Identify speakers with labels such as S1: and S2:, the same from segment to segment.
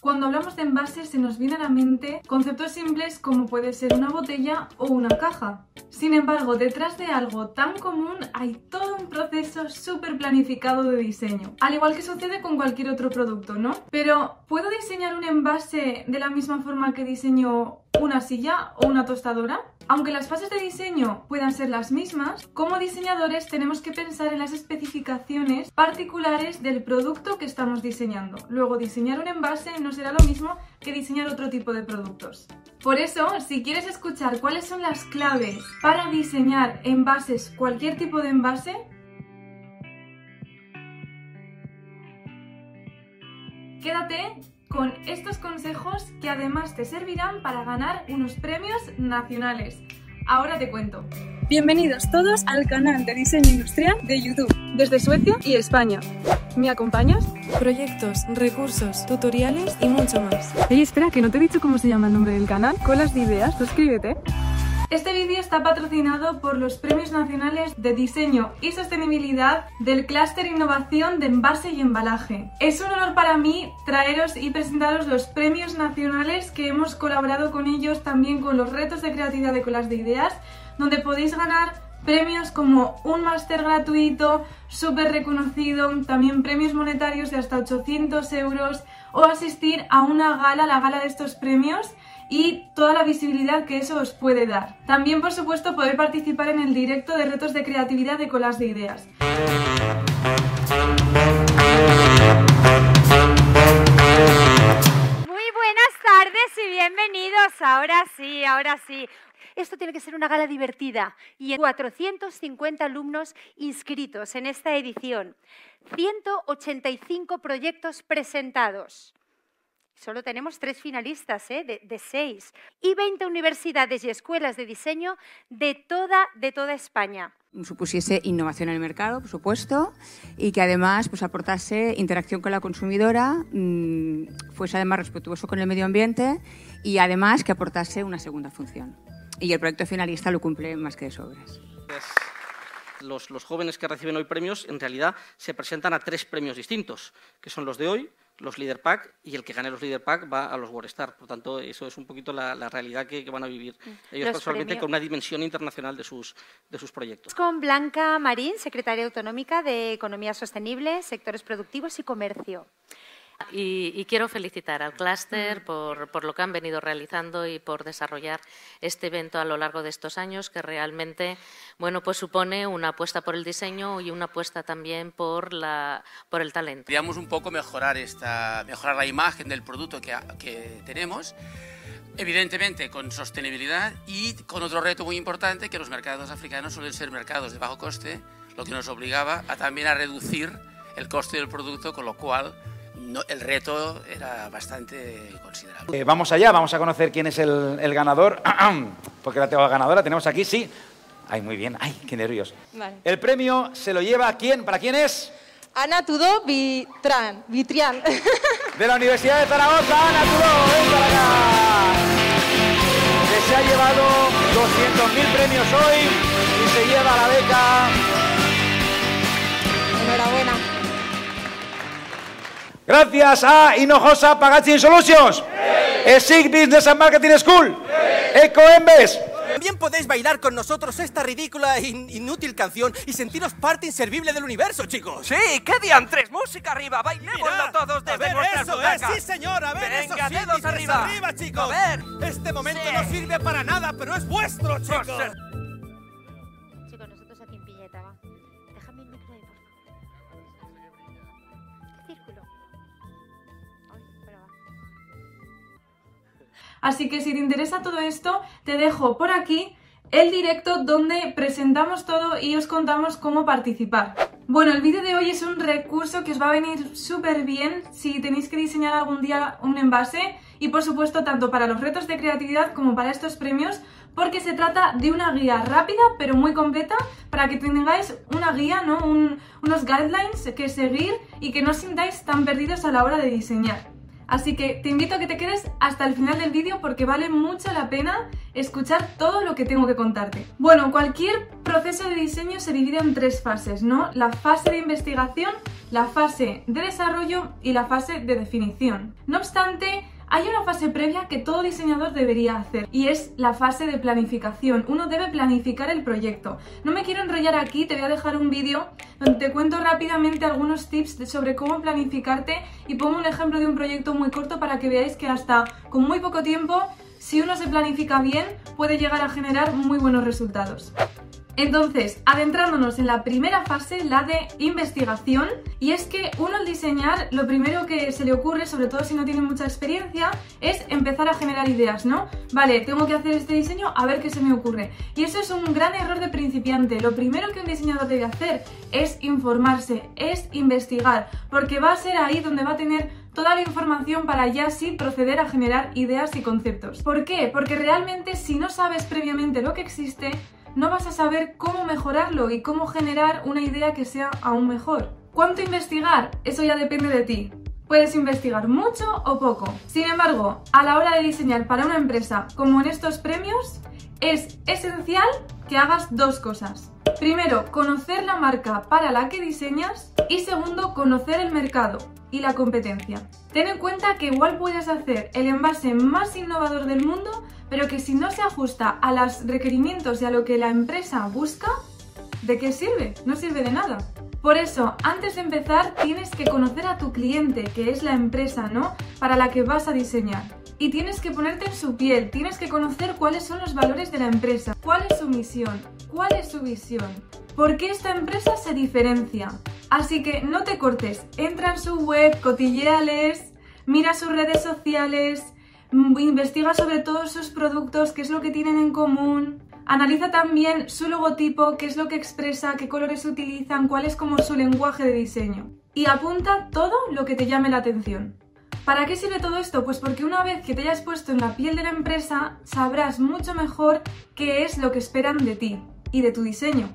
S1: Cuando hablamos de envases se nos viene a la mente conceptos simples como puede ser una botella o una caja. Sin embargo, detrás de algo tan común hay todo un proceso súper planificado de diseño. Al igual que sucede con cualquier otro producto, ¿no? Pero, ¿puedo diseñar un envase de la misma forma que diseño una silla o una tostadora? Aunque las fases de diseño puedan ser las mismas, como diseñadores tenemos que pensar en las especificaciones particulares del producto que estamos diseñando. Luego, diseñar un envase no será lo mismo que diseñar otro tipo de productos. Por eso, si quieres escuchar cuáles son las claves para diseñar envases, cualquier tipo de envase, quédate con estos consejos que además te servirán para ganar unos premios nacionales. Ahora te cuento.
S2: Bienvenidos todos al canal de diseño industrial de YouTube, desde Suecia y España. ¿Me acompañas?
S3: Proyectos, recursos, tutoriales y mucho más.
S2: Oye, espera, que no te he dicho cómo se llama el nombre del canal. Colas de ideas, suscríbete.
S1: Este vídeo está patrocinado por los Premios Nacionales de Diseño y Sostenibilidad del Clúster Innovación de Envase y Embalaje. Es un honor para mí traeros y presentaros los premios nacionales que hemos colaborado con ellos también con los retos de creatividad de Colas de Ideas, donde podéis ganar premios como un máster gratuito, súper reconocido, también premios monetarios de hasta 800 euros o asistir a una gala, la gala de estos premios y toda la visibilidad que eso os puede dar. También, por supuesto, poder participar en el directo de retos de creatividad de colas de ideas.
S4: Muy buenas tardes y bienvenidos. Ahora sí, ahora sí. Esto tiene que ser una gala divertida y en 450 alumnos inscritos en esta edición. 185 proyectos presentados. Solo tenemos tres finalistas ¿eh? de, seis. Y 20 universidades y escuelas de diseño de toda, España.
S5: Supusiese innovación en el mercado, por supuesto, y que además pues, aportase interacción con la consumidora, mmm, fuese además respetuoso con el medio ambiente y además que aportase una segunda función. Y el proyecto finalista lo cumple más que de sobras.
S6: Los, los jóvenes que reciben hoy premios en realidad se presentan a tres premios distintos, que son los de hoy, los Leader Pack y el que gane los Leader Pack va a los Star. Por tanto, eso es un poquito la, realidad que, van a vivir mm. ellos personalmente con una dimensión internacional de sus, de sus proyectos.
S4: Con Blanca Marín, secretaria autonómica de Economía Sostenible, Sectores Productivos y Comercio.
S7: Y, quiero felicitar al clúster por, lo que han venido realizando y por desarrollar este evento a lo largo de estos años, que realmente bueno, pues supone una apuesta por el diseño y una apuesta también por, la, por el talento.
S8: Queríamos un poco mejorar, esta, mejorar la imagen del producto que, que tenemos evidentemente con sostenibilidad y con otro reto muy importante que los mercados africanos suelen ser mercados de bajo coste, lo que nos obligaba a también a reducir el coste del producto, con lo cual el reto era bastante considerable.
S9: Eh, vamos allá, vamos a conocer quién es el, ganador, porque la tengo la ganadora, tenemos aquí, sí. Ay, muy bien, ay, qué nervios. El premio se lo lleva a quién, ¿para quién es?
S10: Ana Tudó Vitran, Vitrián.
S9: De la Universidad de Zaragoza, Ana Tudó, ven para acá. Que se ha llevado 200.000 premios hoy y se lleva la beca. Gracias a Hinojosa Packaging Solutions, SIG Business and Marketing School, EcoEmbes.
S11: También podéis bailar con nosotros esta ridícula e inútil canción y sentiros parte inservible del universo, chicos.
S12: Sí, ¿qué tres Música arriba, bailémoslo todos desde
S11: a ver,
S12: eso
S11: es, sí señor, a ver,
S12: Venga, dedos arriba.
S11: arriba, chicos. A ver. Este momento no sirve para nada, pero es vuestro, chicos.
S1: Así que si te interesa todo esto, te dejo por aquí el directo donde presentamos todo y os contamos cómo participar. Bueno, el vídeo de hoy es un recurso que os va a venir súper bien si tenéis que diseñar algún día un envase y por supuesto tanto para los retos de creatividad como para estos premios porque se trata de una guía rápida pero muy completa para que tengáis una guía, ¿no? unos guidelines que seguir y que no os sintáis tan perdidos a la hora de diseñar. Así que te invito a que te quedes hasta el final del vídeo porque vale mucho la pena escuchar todo lo que tengo que contarte. Bueno, cualquier proceso de diseño se divide en tres fases, ¿no? La fase de investigación, la fase de desarrollo y la fase de definición. No obstante, hay una fase previa que todo diseñador debería hacer y es la fase de planificación. Uno debe planificar el proyecto. No me quiero enrollar aquí, te voy a dejar un vídeo donde te cuento rápidamente algunos tips sobre cómo planificarte y pongo un ejemplo de un proyecto muy corto para que veáis que hasta con muy poco tiempo, si uno se planifica bien, puede llegar a generar muy buenos resultados. Entonces, adentrándonos en la primera fase, la de investigación, y es que uno al diseñar, lo primero que se le ocurre, sobre todo si no tiene mucha experiencia, es empezar a generar ideas, ¿no? Vale, tengo que hacer este diseño, a ver qué se me ocurre. Y eso es un gran error de principiante. Lo primero que un diseñador debe hacer es informarse, es investigar, porque va a ser ahí donde va a tener toda la información para ya sí proceder a generar ideas y conceptos. ¿Por qué? Porque realmente si no sabes previamente lo que existe, no vas a saber cómo mejorarlo y cómo generar una idea que sea aún mejor. ¿Cuánto investigar? Eso ya depende de ti. Puedes investigar mucho o poco. Sin embargo, a la hora de diseñar para una empresa como en estos premios, es esencial que hagas dos cosas. Primero, conocer la marca para la que diseñas y segundo, conocer el mercado y la competencia. Ten en cuenta que igual puedes hacer el envase más innovador del mundo, pero que si no se ajusta a los requerimientos y a lo que la empresa busca, ¿de qué sirve? No sirve de nada. Por eso, antes de empezar, tienes que conocer a tu cliente, que es la empresa, ¿no? Para la que vas a diseñar. Y tienes que ponerte en su piel, tienes que conocer cuáles son los valores de la empresa, cuál es su misión, cuál es su visión, por qué esta empresa se diferencia. Así que no te cortes, entra en su web, cotilleales, mira sus redes sociales, investiga sobre todos sus productos, qué es lo que tienen en común, Analiza también su logotipo, qué es lo que expresa, qué colores utilizan, cuál es como su lenguaje de diseño. Y apunta todo lo que te llame la atención. ¿Para qué sirve todo esto? Pues porque una vez que te hayas puesto en la piel de la empresa, sabrás mucho mejor qué es lo que esperan de ti y de tu diseño.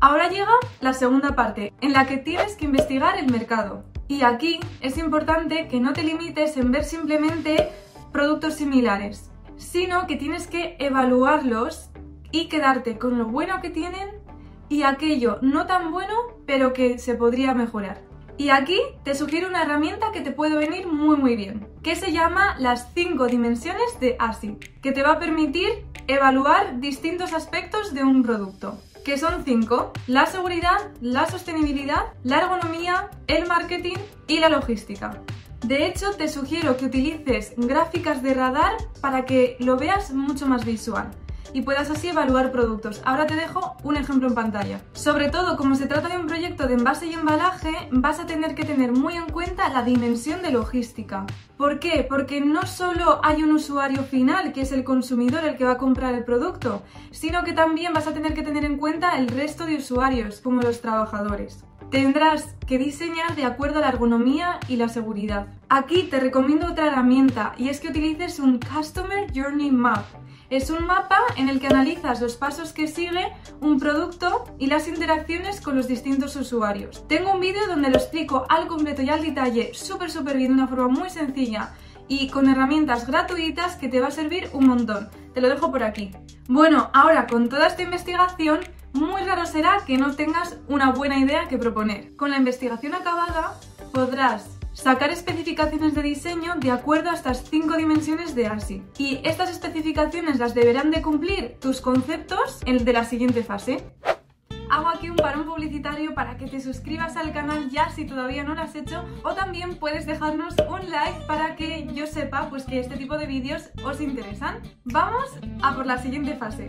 S1: Ahora llega la segunda parte, en la que tienes que investigar el mercado. Y aquí es importante que no te limites en ver simplemente productos similares, sino que tienes que evaluarlos y quedarte con lo bueno que tienen y aquello no tan bueno, pero que se podría mejorar. Y aquí te sugiero una herramienta que te puede venir muy muy bien, que se llama las 5 dimensiones de ASI, que te va a permitir evaluar distintos aspectos de un producto, que son 5, la seguridad, la sostenibilidad, la ergonomía, el marketing y la logística. De hecho, te sugiero que utilices gráficas de radar para que lo veas mucho más visual y puedas así evaluar productos. Ahora te dejo un ejemplo en pantalla. Sobre todo, como se trata de un proyecto de envase y embalaje, vas a tener que tener muy en cuenta la dimensión de logística. ¿Por qué? Porque no solo hay un usuario final, que es el consumidor el que va a comprar el producto, sino que también vas a tener que tener en cuenta el resto de usuarios, como los trabajadores. Tendrás que diseñar de acuerdo a la ergonomía y la seguridad. Aquí te recomiendo otra herramienta y es que utilices un Customer Journey Map. Es un mapa en el que analizas los pasos que sigue un producto y las interacciones con los distintos usuarios. Tengo un vídeo donde lo explico al completo y al detalle súper súper bien de una forma muy sencilla y con herramientas gratuitas que te va a servir un montón. Te lo dejo por aquí. Bueno, ahora con toda esta investigación, muy raro será que no tengas una buena idea que proponer. Con la investigación acabada podrás sacar especificaciones de diseño de acuerdo a estas cinco dimensiones de ASI. Y estas especificaciones las deberán de cumplir tus conceptos en de la siguiente fase. Hago aquí un parón publicitario para que te suscribas al canal ya si todavía no lo has hecho o también puedes dejarnos un like para que yo sepa pues que este tipo de vídeos os interesan. Vamos a por la siguiente fase.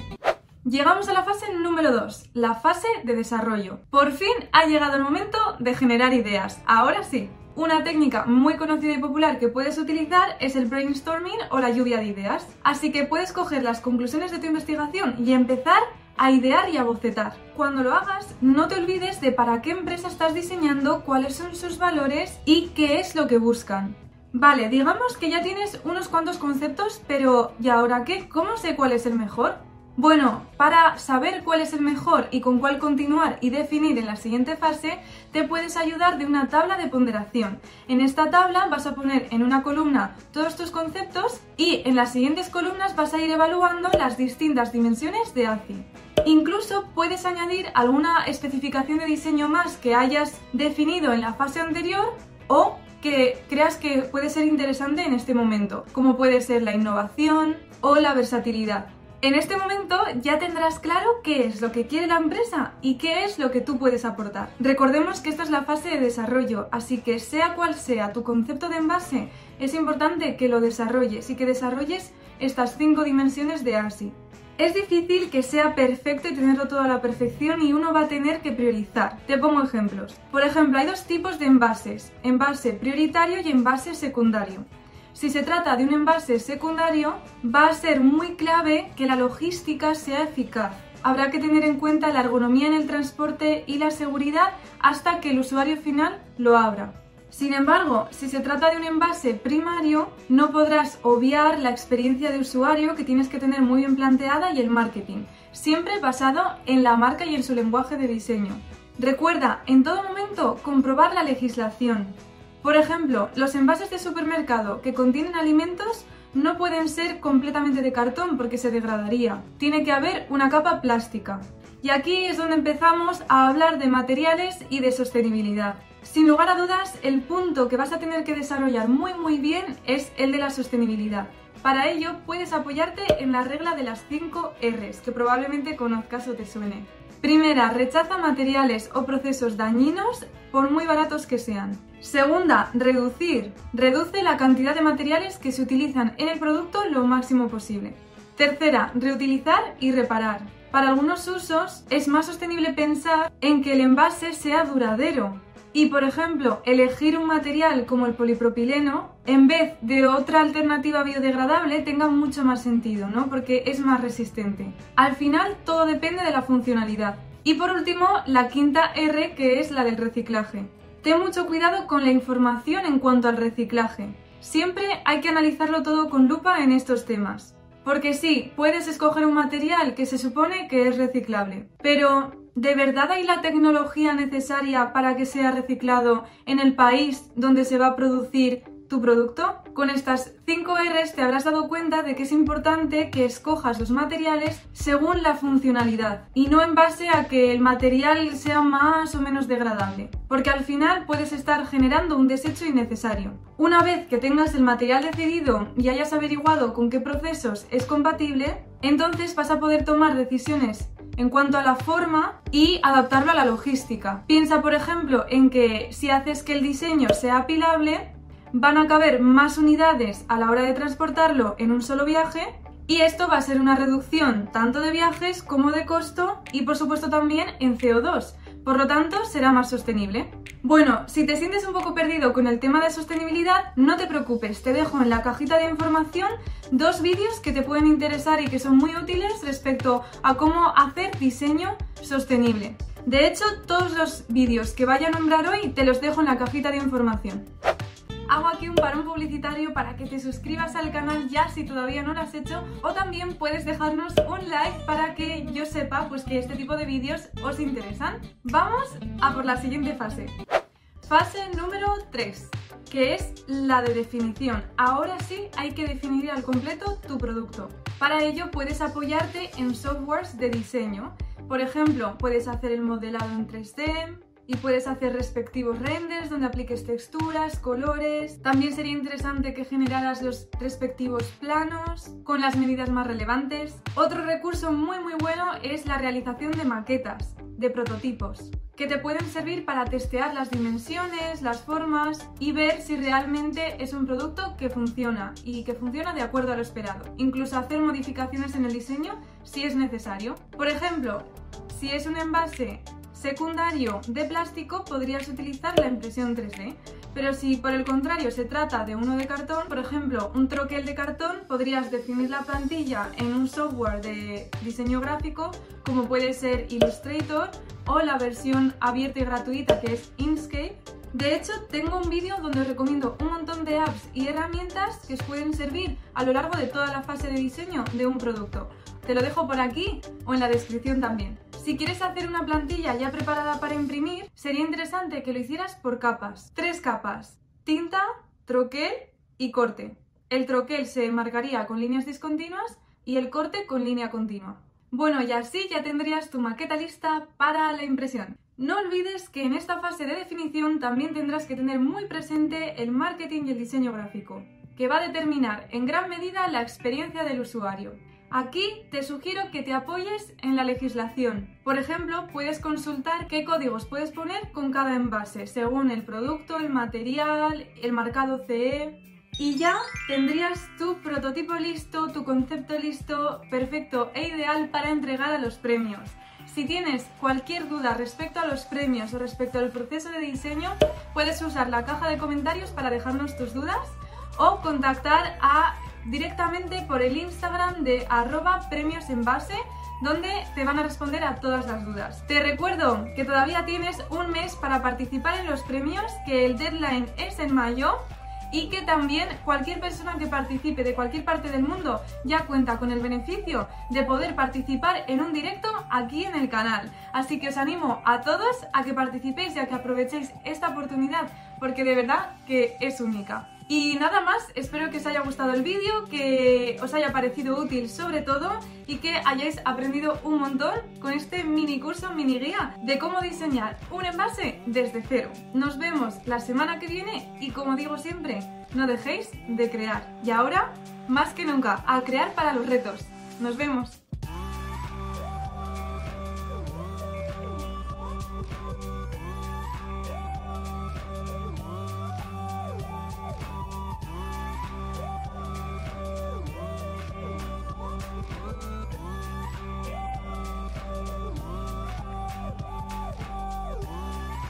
S1: Llegamos a la fase número 2, la fase de desarrollo. Por fin ha llegado el momento de generar ideas. Ahora sí, una técnica muy conocida y popular que puedes utilizar es el brainstorming o la lluvia de ideas. Así que puedes coger las conclusiones de tu investigación y empezar a idear y a bocetar. Cuando lo hagas, no te olvides de para qué empresa estás diseñando, cuáles son sus valores y qué es lo que buscan. Vale, digamos que ya tienes unos cuantos conceptos, pero ¿y ahora qué? ¿Cómo sé cuál es el mejor? Bueno, para saber cuál es el mejor y con cuál continuar y definir en la siguiente fase, te puedes ayudar de una tabla de ponderación. En esta tabla vas a poner en una columna todos tus conceptos y en las siguientes columnas vas a ir evaluando las distintas dimensiones de ACI. Incluso puedes añadir alguna especificación de diseño más que hayas definido en la fase anterior o que creas que puede ser interesante en este momento, como puede ser la innovación o la versatilidad. En este momento ya tendrás claro qué es lo que quiere la empresa y qué es lo que tú puedes aportar. Recordemos que esta es la fase de desarrollo, así que sea cual sea tu concepto de envase, es importante que lo desarrolles y que desarrolles estas cinco dimensiones de ASI. Es difícil que sea perfecto y tenerlo todo a la perfección y uno va a tener que priorizar. Te pongo ejemplos. Por ejemplo, hay dos tipos de envases, envase prioritario y envase secundario. Si se trata de un envase secundario, va a ser muy clave que la logística sea eficaz. Habrá que tener en cuenta la ergonomía en el transporte y la seguridad hasta que el usuario final lo abra. Sin embargo, si se trata de un envase primario, no podrás obviar la experiencia de usuario que tienes que tener muy bien planteada y el marketing, siempre basado en la marca y en su lenguaje de diseño. Recuerda, en todo momento, comprobar la legislación. Por ejemplo, los envases de supermercado que contienen alimentos no pueden ser completamente de cartón porque se degradaría. Tiene que haber una capa plástica. Y aquí es donde empezamos a hablar de materiales y de sostenibilidad. Sin lugar a dudas, el punto que vas a tener que desarrollar muy muy bien es el de la sostenibilidad. Para ello puedes apoyarte en la regla de las 5 Rs, que probablemente conozcas o te suene. Primera, rechaza materiales o procesos dañinos por muy baratos que sean. Segunda, reducir. Reduce la cantidad de materiales que se utilizan en el producto lo máximo posible. Tercera, reutilizar y reparar. Para algunos usos es más sostenible pensar en que el envase sea duradero, y, por ejemplo, elegir un material como el polipropileno en vez de otra alternativa biodegradable tenga mucho más sentido, ¿no? Porque es más resistente. Al final, todo depende de la funcionalidad. Y por último, la quinta R, que es la del reciclaje. Ten mucho cuidado con la información en cuanto al reciclaje. Siempre hay que analizarlo todo con lupa en estos temas. Porque sí, puedes escoger un material que se supone que es reciclable, pero ¿De verdad hay la tecnología necesaria para que sea reciclado en el país donde se va a producir tu producto? Con estas 5 Rs te habrás dado cuenta de que es importante que escojas los materiales según la funcionalidad y no en base a que el material sea más o menos degradable, porque al final puedes estar generando un desecho innecesario. Una vez que tengas el material decidido y hayas averiguado con qué procesos es compatible, entonces vas a poder tomar decisiones en cuanto a la forma y adaptarlo a la logística. Piensa, por ejemplo, en que si haces que el diseño sea apilable, van a caber más unidades a la hora de transportarlo en un solo viaje y esto va a ser una reducción tanto de viajes como de costo y por supuesto también en CO2. Por lo tanto, será más sostenible. Bueno, si te sientes un poco perdido con el tema de sostenibilidad, no te preocupes, te dejo en la cajita de información dos vídeos que te pueden interesar y que son muy útiles respecto a cómo hacer diseño sostenible. De hecho, todos los vídeos que vaya a nombrar hoy te los dejo en la cajita de información hago aquí un parón publicitario para que te suscribas al canal ya si todavía no lo has hecho o también puedes dejarnos un like para que yo sepa pues que este tipo de vídeos os interesan. Vamos a por la siguiente fase. Fase número 3, que es la de definición. Ahora sí hay que definir al completo tu producto. Para ello puedes apoyarte en softwares de diseño. Por ejemplo, puedes hacer el modelado en 3D, y puedes hacer respectivos renders donde apliques texturas, colores. También sería interesante que generaras los respectivos planos con las medidas más relevantes. Otro recurso muy muy bueno es la realización de maquetas, de prototipos, que te pueden servir para testear las dimensiones, las formas y ver si realmente es un producto que funciona y que funciona de acuerdo a lo esperado. Incluso hacer modificaciones en el diseño si es necesario. Por ejemplo, si es un envase secundario de plástico podrías utilizar la impresión 3D. Pero si por el contrario se trata de uno de cartón, por ejemplo, un troquel de cartón, podrías definir la plantilla en un software de diseño gráfico como puede ser Illustrator o la versión abierta y gratuita que es Inkscape. De hecho, tengo un vídeo donde os recomiendo un montón de apps y herramientas que os pueden servir a lo largo de toda la fase de diseño de un producto. Te lo dejo por aquí o en la descripción también. Si quieres hacer una plantilla ya preparada para imprimir, sería interesante que lo hicieras por capas. Tres capas. Tinta, troquel y corte. El troquel se marcaría con líneas discontinuas y el corte con línea continua. Bueno, y así ya tendrías tu maqueta lista para la impresión. No olvides que en esta fase de definición también tendrás que tener muy presente el marketing y el diseño gráfico, que va a determinar en gran medida la experiencia del usuario. Aquí te sugiero que te apoyes en la legislación. Por ejemplo, puedes consultar qué códigos puedes poner con cada envase, según el producto, el material, el marcado CE. Y ya tendrías tu prototipo listo, tu concepto listo, perfecto e ideal para entregar a los premios. Si tienes cualquier duda respecto a los premios o respecto al proceso de diseño, puedes usar la caja de comentarios para dejarnos tus dudas o contactar a directamente por el Instagram de arroba premios en base donde te van a responder a todas las dudas. Te recuerdo que todavía tienes un mes para participar en los premios, que el deadline es en mayo y que también cualquier persona que participe de cualquier parte del mundo ya cuenta con el beneficio de poder participar en un directo aquí en el canal. Así que os animo a todos a que participéis y a que aprovechéis esta oportunidad porque de verdad que es única. Y nada más, espero que os haya gustado el vídeo, que os haya parecido útil sobre todo y que hayáis aprendido un montón con este mini curso, mini guía de cómo diseñar un envase desde cero. Nos vemos la semana que viene y como digo siempre, no dejéis de crear. Y ahora, más que nunca, a crear para los retos. Nos vemos.